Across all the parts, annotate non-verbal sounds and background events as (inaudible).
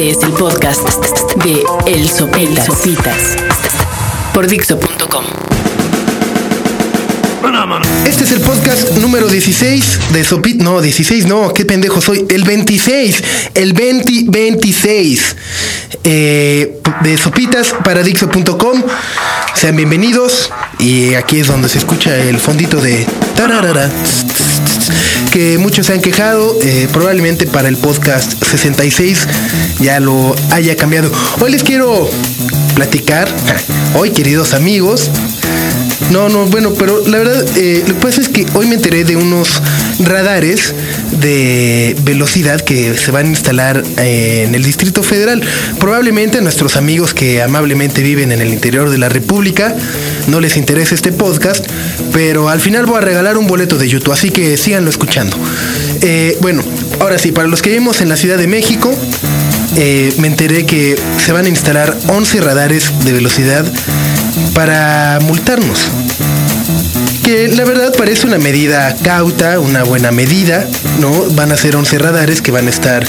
Este es el podcast de El Sopitas. Sopitas por Dixo.com. Este es el podcast número 16 de Sopit. No, 16, no, qué pendejo soy. El 26, el 20, 26 eh, de Sopitas para Dixo.com. Sean bienvenidos. Y aquí es donde se escucha el fondito de tararara, que muchos se han quejado. eh, probablemente para el podcast 66 ya lo haya cambiado. Hoy les quiero platicar. Hoy, queridos amigos. No, no, bueno, pero la verdad, eh, lo que pasa es que hoy me enteré de unos radares de velocidad que se van a instalar eh, en el Distrito Federal. Probablemente a nuestros amigos que amablemente viven en el interior de la República no les interesa este podcast, pero al final voy a regalar un boleto de YouTube, así que síganlo escuchando. Eh, bueno, ahora sí, para los que vivimos en la Ciudad de México, me enteré que se van a instalar 11 radares de velocidad para multarnos. La verdad parece una medida cauta, una buena medida, ¿no? Van a ser 11 radares que van a estar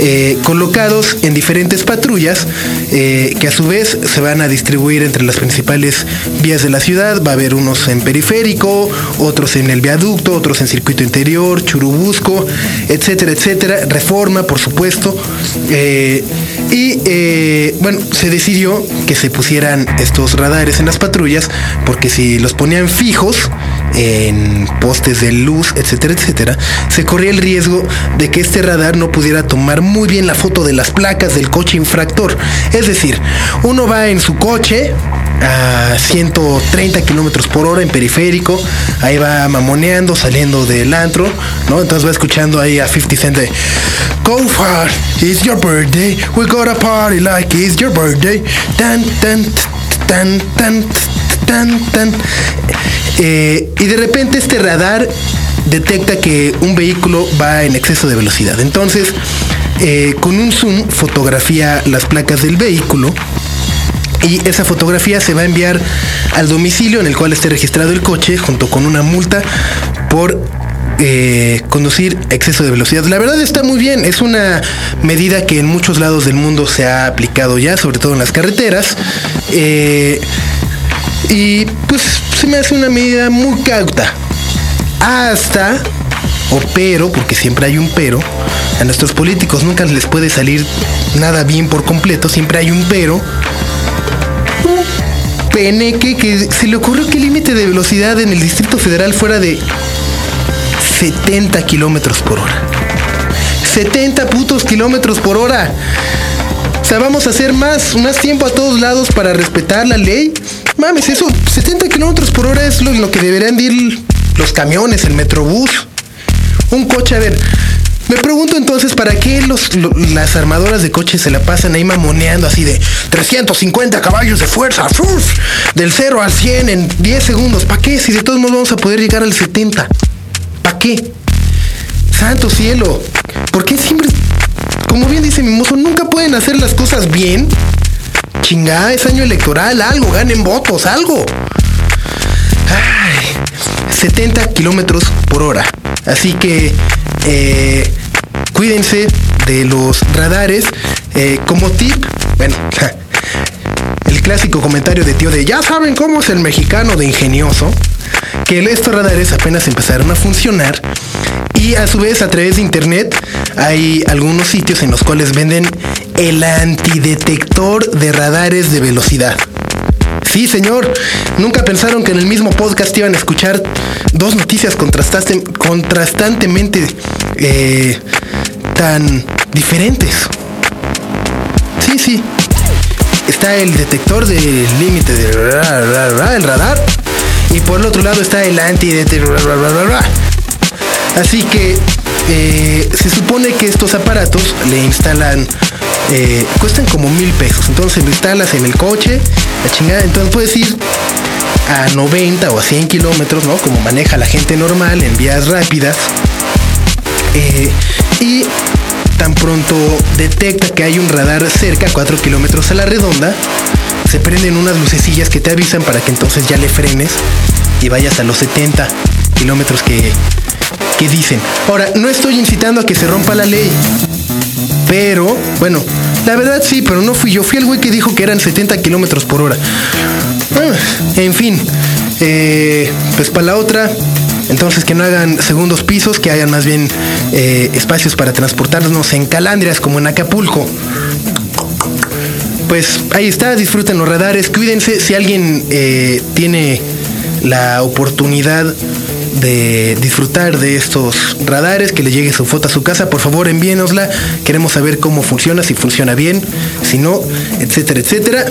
eh, colocados en diferentes patrullas, eh, que a su vez se van a distribuir entre las principales vías de la ciudad. Va a haber unos en periférico, otros en el viaducto, otros en circuito interior, Churubusco, etcétera, etcétera. Reforma, por supuesto. Eh, y bueno, se decidió que se pusieran estos radares en las patrullas, porque si los ponían fijos en postes de luz, etcétera, etcétera, se corría el riesgo de que este radar no pudiera tomar muy bien la foto de las placas del coche infractor. Es decir, uno va en su coche a 130 kilómetros por hora en periférico, ahí va mamoneando, saliendo del antro, ¿no? Entonces va escuchando ahí a 50 Cent de Go far, it's your birthday, we gotta party like it's your birthday, tan, tan, tan, tan, tan, tan. Eh, y de repente este radar detecta que un vehículo va en exceso de velocidad. Entonces, eh, con un zoom fotografía las placas del vehículo y esa fotografía se va a enviar al domicilio en el cual esté registrado el coche junto con una multa por eh, conducir exceso de velocidad. La verdad está muy bien, es una medida que en muchos lados del mundo se ha aplicado ya, sobre todo en las carreteras. Y pues se me hace una medida muy cauta. Hasta, o pero, porque siempre hay un pero, a nuestros políticos nunca les puede salir nada bien por completo, siempre hay un pero. Un peneque que se le ocurrió que el límite de velocidad en el Distrito Federal fuera de 70 kilómetros por hora. 70 putos kilómetros por hora. O sea, vamos a hacer más, más tiempo a todos lados para respetar la ley. Mames, eso, 70 kilómetros por hora es lo, que deberían de ir los camiones, el metrobús. Un coche, a ver. Me pregunto entonces, ¿para qué los, lo- las armadoras de coches se la pasan ahí mamoneando así de 350 caballos de fuerza? Del 0 al 100 en 10 segundos. ¿Para qué? Si de todos modos vamos a poder llegar al 70. ¿Para qué? Santo cielo. ¿Por qué siempre, como bien dice mi mozo, nunca pueden hacer las cosas bien? Chingada, es año electoral, algo, ganen votos, algo. Ay, 70 kilómetros por hora. Así que eh, cuídense de los radares. Eh, como tip, bueno, (laughs) el clásico comentario de tío de ya saben cómo es el mexicano de ingenioso. Que estos radares apenas empezaron a funcionar y a su vez a través de internet hay algunos sitios en los cuales venden el antidetector de radares de velocidad. Sí, señor. Nunca pensaron que en el mismo podcast iban a escuchar dos noticias contrastantemente eh, tan diferentes. Sí, sí. Está el detector del límite de el radar. Y por el otro lado está el antidetector. Así que eh, se supone que estos aparatos le instalan, eh, cuestan como mil pesos. Entonces lo instalas en el coche, la chingada. Entonces puedes ir a 90 o a 100 kilómetros, ¿no? Como maneja la gente normal en vías rápidas. Eh, y tan pronto detecta que hay un radar cerca, 4 kilómetros a la redonda, se prenden unas lucecillas que te avisan para que entonces ya le frenes y vayas a los 70 kilómetros que, que dicen. Ahora, no estoy incitando a que se rompa la ley, pero bueno, La verdad sí, pero no fui yo. Fui el güey que dijo que eran 70 kilómetros por hora. Ah, en fin, eh, pues para la otra, entonces que no hagan segundos pisos, que hagan más bien eh, espacios para transportarnos en calandrias como en Acapulco. Pues ahí está, disfruten los radares, cuídense. Si alguien eh, tiene la oportunidad de disfrutar de estos radares, que le llegue su foto a su casa, por favor envíenosla. Queremos saber cómo funciona, si funciona bien, si no, etcétera, etcétera.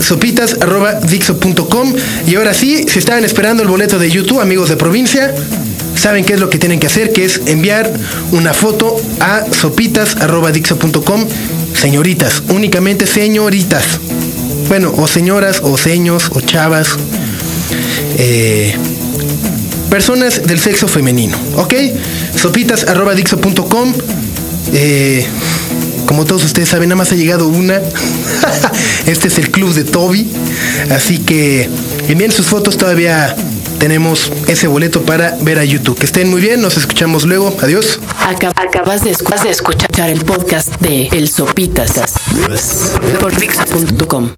Sopitas arroba dixo.com. Y ahora sí, si estaban esperando el boleto de YouTube, amigos de provincia, saben qué es lo que tienen que hacer, que es enviar una foto a sopitas arroba dixo.com. Señoritas, únicamente señoritas. Bueno, o señoras, o seños, o chavas. Eh, personas del sexo femenino, ¿ok? Sopitas arroba dixo.com. Eh, como todos ustedes saben, nada más ha llegado una. (laughs) este es el club de Toby. Así que envíen sus fotos todavía. Tenemos ese boleto para ver a YouTube. Que estén muy bien, nos escuchamos luego. Adiós. Acabas de, escuchar el podcast de El Sopitas por Dixo.com.